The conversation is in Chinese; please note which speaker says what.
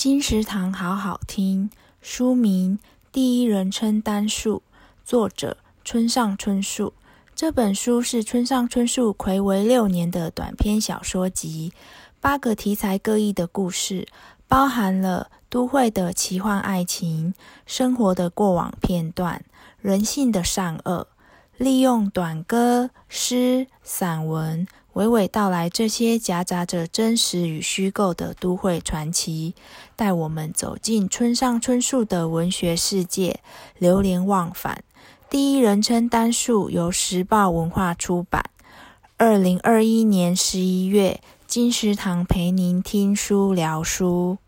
Speaker 1: 金石堂好好听，书名《第一人称单数》，作者村上春树。这本书是村上春树睽违六年的短篇小说集，八个题材各异的故事，包含了都会的奇幻爱情、生活的过往片段、人性的善恶。利用短歌、诗、散文，娓娓道来这些夹杂着真实与虚构的都会传奇，带我们走进村上春树的文学世界，流连忘返。第一人称单数由时报文化出版。二零二一年十一月，金石堂陪您听书聊书。